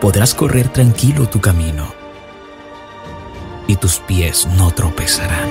Podrás correr tranquilo tu camino y tus pies no tropezarán.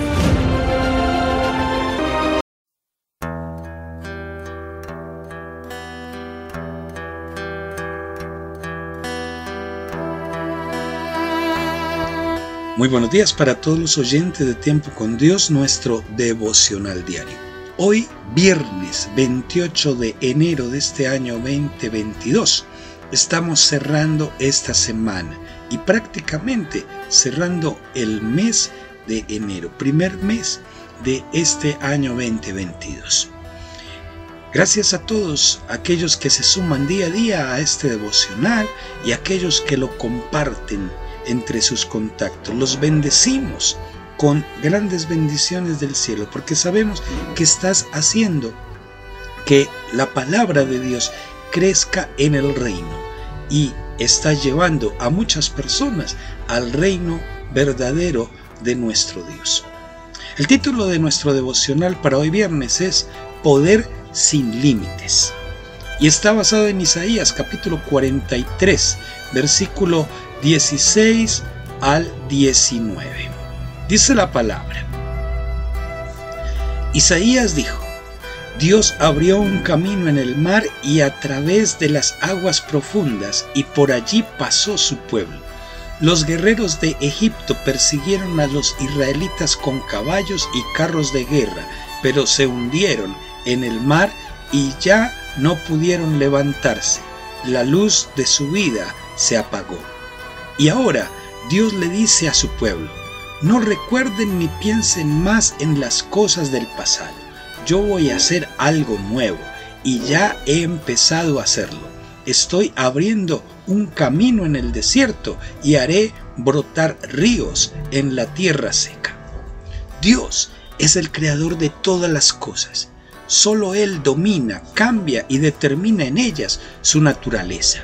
Muy buenos días para todos los oyentes de Tiempo con Dios, nuestro devocional diario. Hoy, viernes 28 de enero de este año 2022, estamos cerrando esta semana y prácticamente cerrando el mes de enero, primer mes de este año 2022. Gracias a todos aquellos que se suman día a día a este devocional y aquellos que lo comparten entre sus contactos. Los bendecimos con grandes bendiciones del cielo, porque sabemos que estás haciendo que la palabra de Dios crezca en el reino y estás llevando a muchas personas al reino verdadero de nuestro Dios. El título de nuestro devocional para hoy viernes es Poder sin límites y está basado en Isaías capítulo 43, versículo 16 al 19. Dice la palabra. Isaías dijo, Dios abrió un camino en el mar y a través de las aguas profundas y por allí pasó su pueblo. Los guerreros de Egipto persiguieron a los israelitas con caballos y carros de guerra, pero se hundieron en el mar y ya no pudieron levantarse. La luz de su vida se apagó. Y ahora Dios le dice a su pueblo, no recuerden ni piensen más en las cosas del pasado. Yo voy a hacer algo nuevo y ya he empezado a hacerlo. Estoy abriendo un camino en el desierto y haré brotar ríos en la tierra seca. Dios es el creador de todas las cosas. Solo Él domina, cambia y determina en ellas su naturaleza.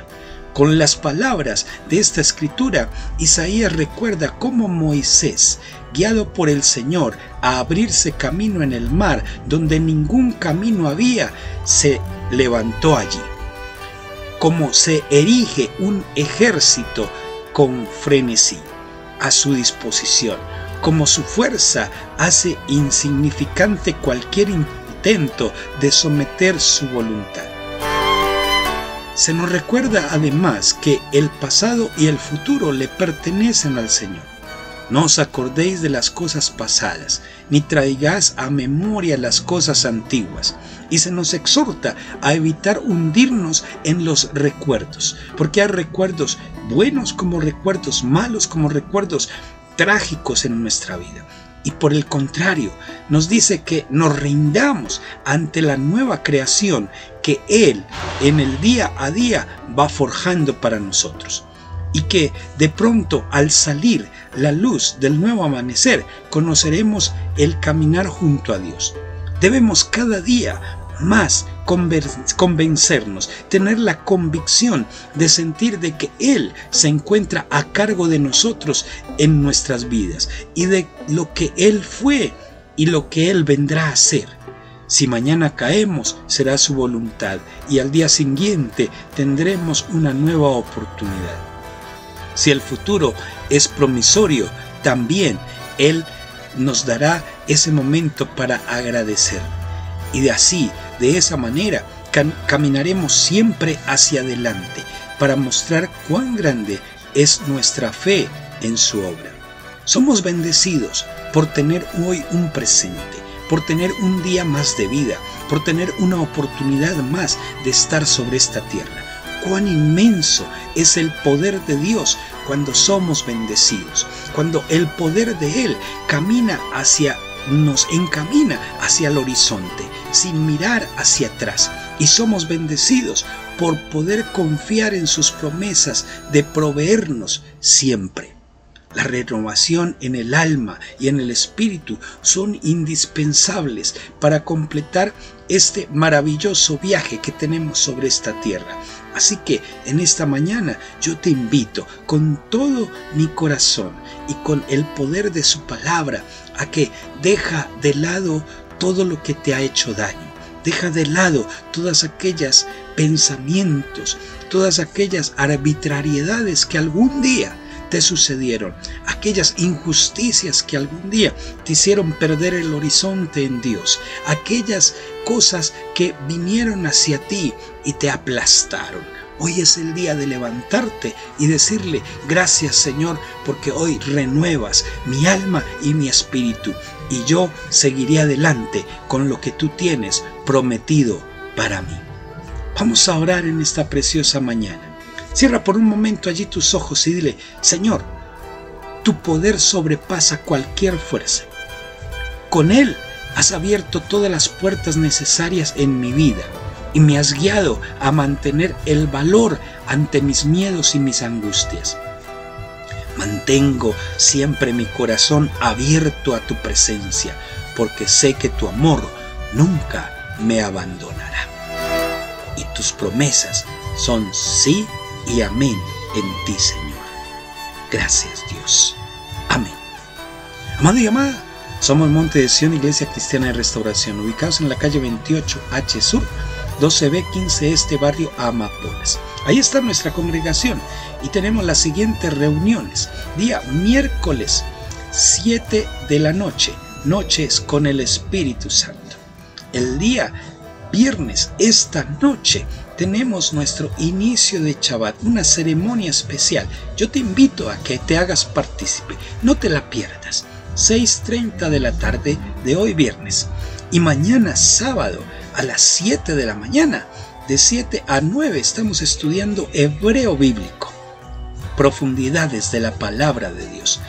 Con las palabras de esta escritura, Isaías recuerda cómo Moisés, guiado por el Señor a abrirse camino en el mar donde ningún camino había, se levantó allí. Como se erige un ejército con frenesí a su disposición, como su fuerza hace insignificante cualquier intento de someter su voluntad. Se nos recuerda además que el pasado y el futuro le pertenecen al Señor. No os acordéis de las cosas pasadas, ni traigáis a memoria las cosas antiguas. Y se nos exhorta a evitar hundirnos en los recuerdos, porque hay recuerdos buenos como recuerdos malos, como recuerdos trágicos en nuestra vida y por el contrario nos dice que nos rindamos ante la nueva creación que Él en el día a día va forjando para nosotros. Y que de pronto al salir la luz del nuevo amanecer conoceremos el caminar junto a Dios. Debemos cada día más convencernos, tener la convicción de sentir de que Él se encuentra a cargo de nosotros en nuestras vidas y de lo que Él fue y lo que Él vendrá a hacer. Si mañana caemos, será su voluntad y al día siguiente tendremos una nueva oportunidad. Si el futuro es promisorio, también Él nos dará ese momento para agradecer. Y de así de esa manera caminaremos siempre hacia adelante para mostrar cuán grande es nuestra fe en su obra. Somos bendecidos por tener hoy un presente, por tener un día más de vida, por tener una oportunidad más de estar sobre esta tierra. Cuán inmenso es el poder de Dios cuando somos bendecidos, cuando el poder de Él camina hacia nos encamina hacia el horizonte, sin mirar hacia atrás. Y somos bendecidos por poder confiar en sus promesas de proveernos siempre. La renovación en el alma y en el espíritu son indispensables para completar este maravilloso viaje que tenemos sobre esta tierra. Así que en esta mañana yo te invito con todo mi corazón y con el poder de su palabra a que deja de lado todo lo que te ha hecho daño. Deja de lado todas aquellas pensamientos, todas aquellas arbitrariedades que algún día sucedieron, aquellas injusticias que algún día te hicieron perder el horizonte en Dios, aquellas cosas que vinieron hacia ti y te aplastaron. Hoy es el día de levantarte y decirle gracias Señor porque hoy renuevas mi alma y mi espíritu y yo seguiré adelante con lo que tú tienes prometido para mí. Vamos a orar en esta preciosa mañana. Cierra por un momento allí tus ojos y dile, Señor, tu poder sobrepasa cualquier fuerza. Con Él has abierto todas las puertas necesarias en mi vida y me has guiado a mantener el valor ante mis miedos y mis angustias. Mantengo siempre mi corazón abierto a tu presencia, porque sé que tu amor nunca me abandonará. Y tus promesas son sí y amén en ti, Señor. Gracias, Dios. Amén. Amado y amada, somos Monte de Sion, Iglesia Cristiana de Restauración, ubicados en la calle 28H Sur, 12B 15 Este, barrio Amapolas. Ahí está nuestra congregación y tenemos las siguientes reuniones. Día miércoles 7 de la noche, noches con el Espíritu Santo. El día viernes, esta noche, tenemos nuestro inicio de Shabbat, una ceremonia especial. Yo te invito a que te hagas partícipe, no te la pierdas. 6.30 de la tarde de hoy viernes. Y mañana sábado a las 7 de la mañana, de 7 a 9 estamos estudiando hebreo bíblico, profundidades de la palabra de Dios.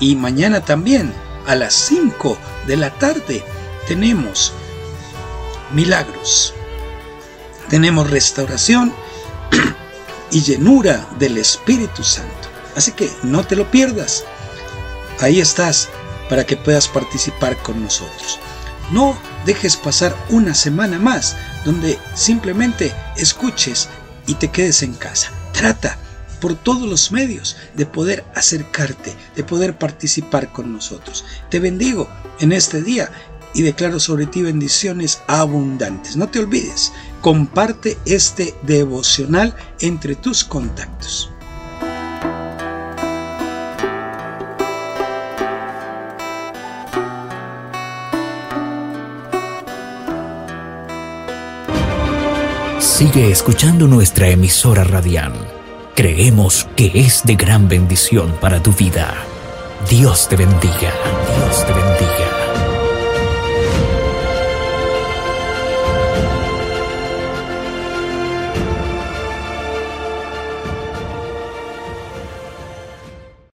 Y mañana también a las 5 de la tarde tenemos milagros, tenemos restauración y llenura del Espíritu Santo. Así que no te lo pierdas. Ahí estás para que puedas participar con nosotros. No dejes pasar una semana más donde simplemente escuches y te quedes en casa. Trata por todos los medios de poder acercarte, de poder participar con nosotros. Te bendigo en este día y declaro sobre ti bendiciones abundantes. No te olvides, comparte este devocional entre tus contactos. Sigue escuchando nuestra emisora radial. Creemos que es de gran bendición para tu vida. Dios te bendiga. Dios te bendiga.